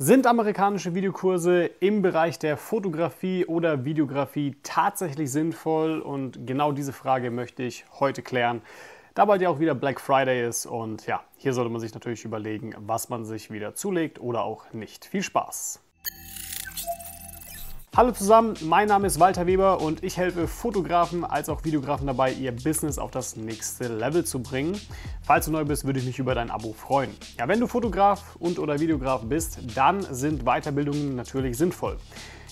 Sind amerikanische Videokurse im Bereich der Fotografie oder Videografie tatsächlich sinnvoll? Und genau diese Frage möchte ich heute klären, da bald ja auch wieder Black Friday ist. Und ja, hier sollte man sich natürlich überlegen, was man sich wieder zulegt oder auch nicht. Viel Spaß! Hallo zusammen, mein Name ist Walter Weber und ich helfe Fotografen als auch Videografen dabei, ihr Business auf das nächste Level zu bringen. Falls du neu bist, würde ich mich über dein Abo freuen. Ja, wenn du Fotograf und oder Videograf bist, dann sind Weiterbildungen natürlich sinnvoll.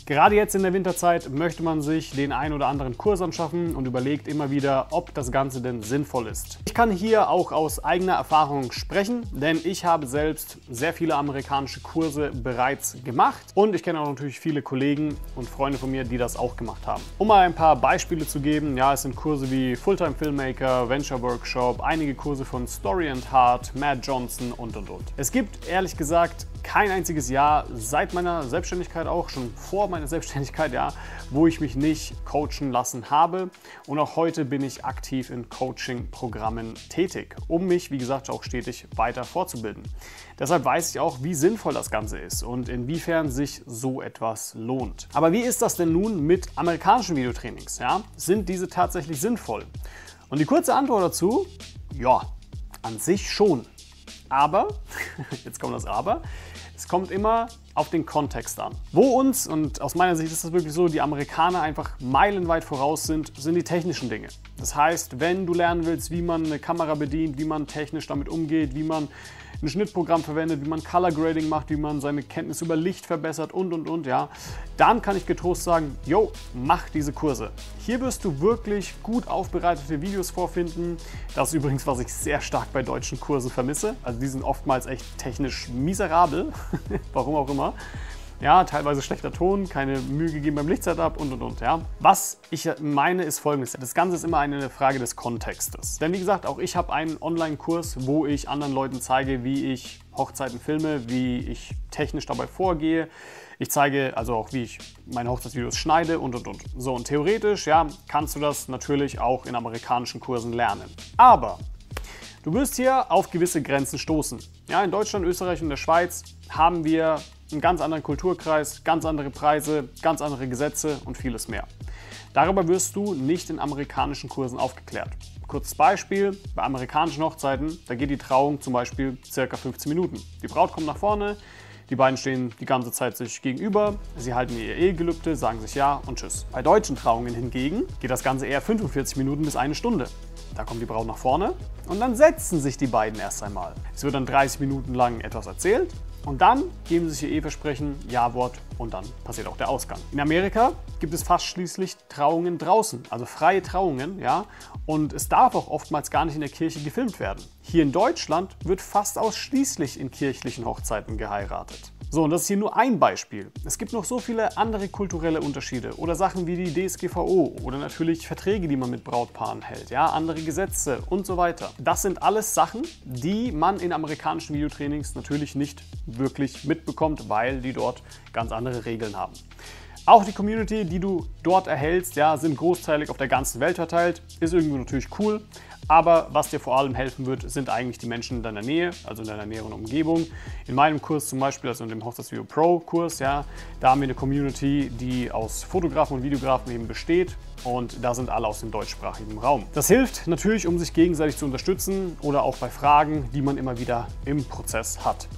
Gerade jetzt in der Winterzeit möchte man sich den ein oder anderen Kurs anschaffen und überlegt immer wieder, ob das Ganze denn sinnvoll ist. Ich kann hier auch aus eigener Erfahrung sprechen, denn ich habe selbst sehr viele amerikanische Kurse bereits gemacht und ich kenne auch natürlich viele Kollegen und Freunde von mir, die das auch gemacht haben. Um mal ein paar Beispiele zu geben, ja, es sind Kurse wie Fulltime Filmmaker, Venture Workshop, einige Kurse von Story and Heart, Matt Johnson und und und. Es gibt ehrlich gesagt kein einziges Jahr seit meiner Selbstständigkeit auch, schon vor meiner Selbstständigkeit, ja, wo ich mich nicht coachen lassen habe. Und auch heute bin ich aktiv in Coaching-Programmen tätig, um mich, wie gesagt, auch stetig weiter fortzubilden. Deshalb weiß ich auch, wie sinnvoll das Ganze ist und inwiefern sich so etwas lohnt. Aber wie ist das denn nun mit amerikanischen Videotrainings? Ja? Sind diese tatsächlich sinnvoll? Und die kurze Antwort dazu, ja, an sich schon. Aber, jetzt kommt das Aber, es kommt immer auf den Kontext an. Wo uns, und aus meiner Sicht ist das wirklich so, die Amerikaner einfach meilenweit voraus sind, sind die technischen Dinge. Das heißt, wenn du lernen willst, wie man eine Kamera bedient, wie man technisch damit umgeht, wie man ein Schnittprogramm verwendet, wie man Color Grading macht, wie man seine Kenntnis über Licht verbessert und und und, ja, dann kann ich getrost sagen, yo, mach diese Kurse. Hier wirst du wirklich gut aufbereitete Videos vorfinden. Das ist übrigens, was ich sehr stark bei deutschen Kursen vermisse. Also die sind oftmals echt technisch miserabel, warum auch immer. Ja, teilweise schlechter Ton, keine Mühe gegeben beim Lichtsetup und und und. Ja. Was ich meine ist folgendes: Das Ganze ist immer eine Frage des Kontextes. Denn wie gesagt, auch ich habe einen Online-Kurs, wo ich anderen Leuten zeige, wie ich Hochzeiten filme, wie ich technisch dabei vorgehe. Ich zeige also auch, wie ich meine Hochzeitsvideos schneide und und und. So, und theoretisch, ja, kannst du das natürlich auch in amerikanischen Kursen lernen. Aber Du wirst hier auf gewisse Grenzen stoßen. Ja, in Deutschland, Österreich und der Schweiz haben wir einen ganz anderen Kulturkreis, ganz andere Preise, ganz andere Gesetze und vieles mehr. Darüber wirst du nicht in amerikanischen Kursen aufgeklärt. Kurzes Beispiel, bei amerikanischen Hochzeiten, da geht die Trauung zum Beispiel circa 15 Minuten. Die Braut kommt nach vorne, die beiden stehen die ganze Zeit sich gegenüber, sie halten ihr Ehegelübde, sagen sich Ja und Tschüss. Bei deutschen Trauungen hingegen geht das Ganze eher 45 Minuten bis eine Stunde. Da kommt die Braut nach vorne und dann setzen sich die beiden erst einmal. Es wird dann 30 Minuten lang etwas erzählt und dann geben sie sich ihr Eheversprechen, Ja-Wort und dann passiert auch der Ausgang. In Amerika gibt es fast schließlich Trauungen draußen, also freie Trauungen, ja, und es darf auch oftmals gar nicht in der Kirche gefilmt werden. Hier in Deutschland wird fast ausschließlich in kirchlichen Hochzeiten geheiratet. So, und das ist hier nur ein Beispiel. Es gibt noch so viele andere kulturelle Unterschiede oder Sachen wie die DSGVO oder natürlich Verträge, die man mit Brautpaaren hält, ja, andere Gesetze und so weiter. Das sind alles Sachen, die man in amerikanischen Videotrainings natürlich nicht wirklich mitbekommt, weil die dort ganz andere Regeln haben. Auch die Community, die du dort erhältst, ja, sind großteilig auf der ganzen Welt verteilt. Ist irgendwie natürlich cool. Aber was dir vor allem helfen wird, sind eigentlich die Menschen in deiner Nähe, also in deiner näheren Umgebung. In meinem Kurs zum Beispiel, also in dem Hochzeitsvideo Pro Kurs, ja, da haben wir eine Community, die aus Fotografen und Videografen eben besteht und da sind alle aus dem deutschsprachigen Raum. Das hilft natürlich, um sich gegenseitig zu unterstützen oder auch bei Fragen, die man immer wieder im Prozess hat.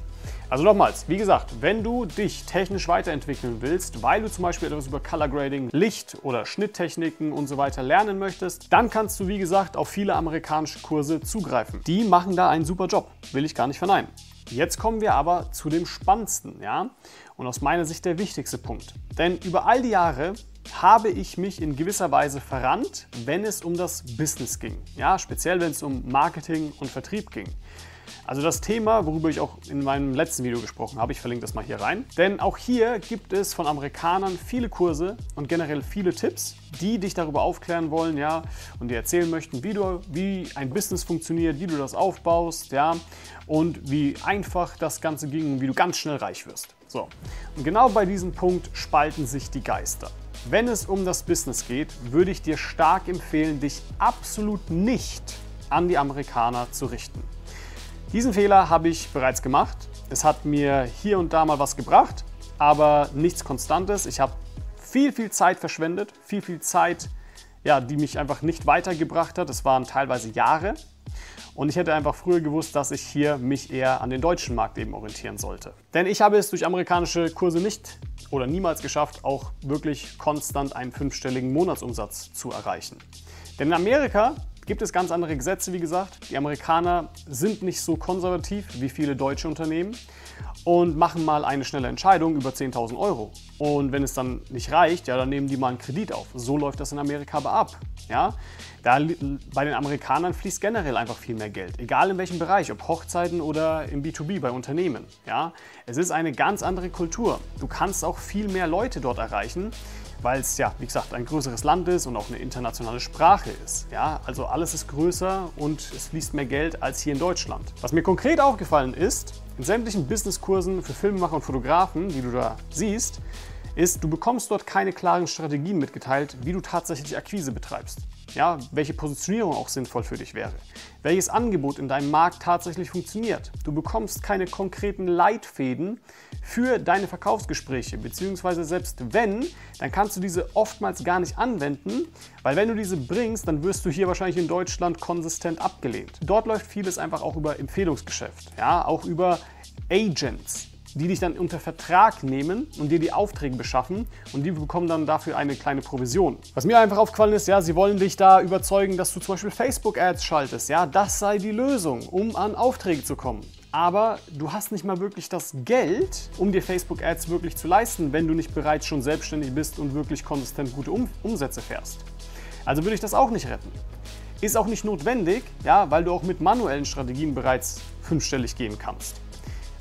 Also nochmals, wie gesagt, wenn du dich technisch weiterentwickeln willst, weil du zum Beispiel etwas über Color Grading, Licht oder Schnitttechniken und so weiter lernen möchtest, dann kannst du wie gesagt auf viele amerikanische Kurse zugreifen. Die machen da einen super Job, will ich gar nicht verneinen. Jetzt kommen wir aber zu dem Spannendsten, ja? Und aus meiner Sicht der wichtigste Punkt. Denn über all die Jahre habe ich mich in gewisser Weise verrannt, wenn es um das Business ging. Ja, speziell wenn es um Marketing und Vertrieb ging. Also das Thema, worüber ich auch in meinem letzten Video gesprochen habe, ich verlinke das mal hier rein. Denn auch hier gibt es von Amerikanern viele Kurse und generell viele Tipps, die dich darüber aufklären wollen, ja, und dir erzählen möchten, wie du, wie ein Business funktioniert, wie du das aufbaust, ja, und wie einfach das Ganze ging und wie du ganz schnell reich wirst. So. Und genau bei diesem Punkt spalten sich die Geister. Wenn es um das Business geht, würde ich dir stark empfehlen, dich absolut nicht an die Amerikaner zu richten. Diesen Fehler habe ich bereits gemacht Es hat mir hier und da mal was gebracht, aber nichts Konstantes. Ich habe viel, viel Zeit verschwendet, viel, viel Zeit, ja, die mich einfach nicht weitergebracht hat. Es waren teilweise Jahre. Und ich hätte einfach früher gewusst, dass ich hier mich eher an den deutschen Markt eben orientieren sollte. Denn ich habe es durch amerikanische Kurse nicht oder niemals geschafft, auch wirklich konstant einen fünfstelligen Monatsumsatz zu erreichen. Denn in Amerika gibt es ganz andere Gesetze, wie gesagt. Die Amerikaner sind nicht so konservativ wie viele deutsche Unternehmen und machen mal eine schnelle Entscheidung über 10.000 Euro. Und wenn es dann nicht reicht, ja, dann nehmen die mal einen Kredit auf. So läuft das in Amerika aber ab. Ja? Da, bei den Amerikanern fließt generell einfach viel mehr Geld, egal in welchem Bereich, ob Hochzeiten oder im B2B bei Unternehmen. Ja? Es ist eine ganz andere Kultur. Du kannst auch viel mehr Leute dort erreichen weil es ja, wie gesagt, ein größeres Land ist und auch eine internationale Sprache ist. Ja, also alles ist größer und es fließt mehr Geld als hier in Deutschland. Was mir konkret aufgefallen ist, in sämtlichen Businesskursen für Filmemacher und Fotografen, die du da siehst, ist, du bekommst dort keine klaren Strategien mitgeteilt, wie du tatsächlich Akquise betreibst. Ja, welche Positionierung auch sinnvoll für dich wäre. Welches Angebot in deinem Markt tatsächlich funktioniert. Du bekommst keine konkreten Leitfäden für deine Verkaufsgespräche, beziehungsweise selbst wenn, dann kannst du diese oftmals gar nicht anwenden, weil wenn du diese bringst, dann wirst du hier wahrscheinlich in Deutschland konsistent abgelehnt. Dort läuft vieles einfach auch über Empfehlungsgeschäft, ja, auch über Agents die dich dann unter Vertrag nehmen und dir die Aufträge beschaffen und die bekommen dann dafür eine kleine Provision. Was mir einfach aufgefallen ist, ja, sie wollen dich da überzeugen, dass du zum Beispiel Facebook-Ads schaltest. Ja, das sei die Lösung, um an Aufträge zu kommen. Aber du hast nicht mal wirklich das Geld, um dir Facebook-Ads wirklich zu leisten, wenn du nicht bereits schon selbstständig bist und wirklich konsistent gute um Umsätze fährst. Also würde ich das auch nicht retten. Ist auch nicht notwendig, ja, weil du auch mit manuellen Strategien bereits fünfstellig gehen kannst.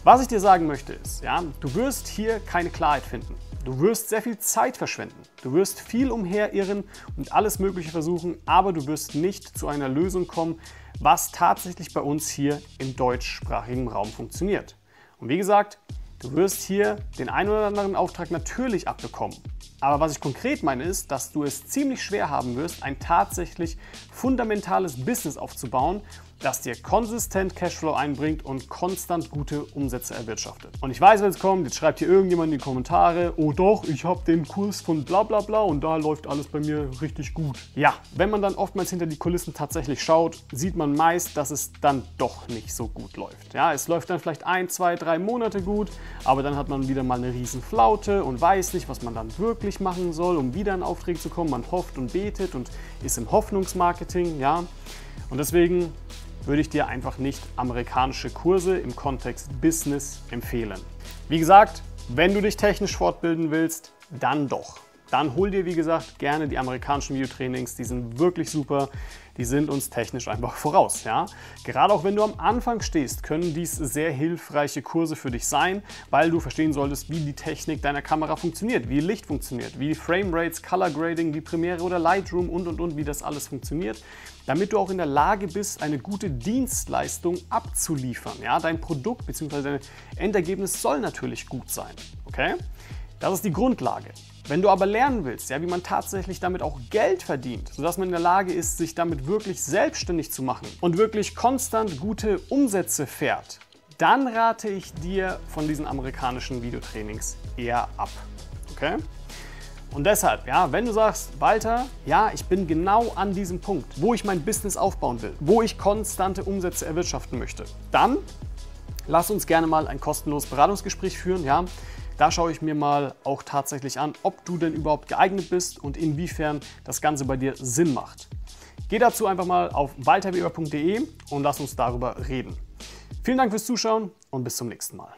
Was ich dir sagen möchte ist, ja, du wirst hier keine Klarheit finden. Du wirst sehr viel Zeit verschwenden. Du wirst viel umherirren und alles Mögliche versuchen, aber du wirst nicht zu einer Lösung kommen, was tatsächlich bei uns hier im deutschsprachigen Raum funktioniert. Und wie gesagt, du wirst hier den einen oder anderen Auftrag natürlich abbekommen. Aber was ich konkret meine ist, dass du es ziemlich schwer haben wirst, ein tatsächlich fundamentales Business aufzubauen, das dir konsistent Cashflow einbringt und konstant gute Umsätze erwirtschaftet. Und ich weiß, wenn es kommt, jetzt schreibt hier irgendjemand in die Kommentare, oh doch, ich habe den Kurs von bla bla bla und da läuft alles bei mir richtig gut. Ja, wenn man dann oftmals hinter die Kulissen tatsächlich schaut, sieht man meist, dass es dann doch nicht so gut läuft. Ja, es läuft dann vielleicht ein, zwei, drei Monate gut, aber dann hat man wieder mal eine riesen Flaute und weiß nicht, was man dann wirklich machen soll, um wieder in Aufträge zu kommen. Man hofft und betet und ist im Hoffnungsmarketing, ja. Und deswegen würde ich dir einfach nicht amerikanische Kurse im Kontext Business empfehlen. Wie gesagt, wenn du dich technisch fortbilden willst, dann doch dann hol dir, wie gesagt, gerne die amerikanischen Videotrainings. Die sind wirklich super. Die sind uns technisch einfach voraus. Ja? Gerade auch wenn du am Anfang stehst, können dies sehr hilfreiche Kurse für dich sein, weil du verstehen solltest, wie die Technik deiner Kamera funktioniert, wie Licht funktioniert, wie Frame Rates, Color Grading, wie Premiere oder Lightroom und und und, wie das alles funktioniert, damit du auch in der Lage bist, eine gute Dienstleistung abzuliefern. Ja? Dein Produkt bzw. dein Endergebnis soll natürlich gut sein. Okay? Das ist die Grundlage. Wenn du aber lernen willst, ja, wie man tatsächlich damit auch Geld verdient, sodass man in der Lage ist, sich damit wirklich selbstständig zu machen und wirklich konstant gute Umsätze fährt, dann rate ich dir von diesen amerikanischen Videotrainings eher ab. Okay? Und deshalb, ja, wenn du sagst, Walter, ja, ich bin genau an diesem Punkt, wo ich mein Business aufbauen will, wo ich konstante Umsätze erwirtschaften möchte, dann lass uns gerne mal ein kostenloses Beratungsgespräch führen, ja. Da schaue ich mir mal auch tatsächlich an, ob du denn überhaupt geeignet bist und inwiefern das Ganze bei dir Sinn macht. Geh dazu einfach mal auf walterweber.de und lass uns darüber reden. Vielen Dank fürs Zuschauen und bis zum nächsten Mal.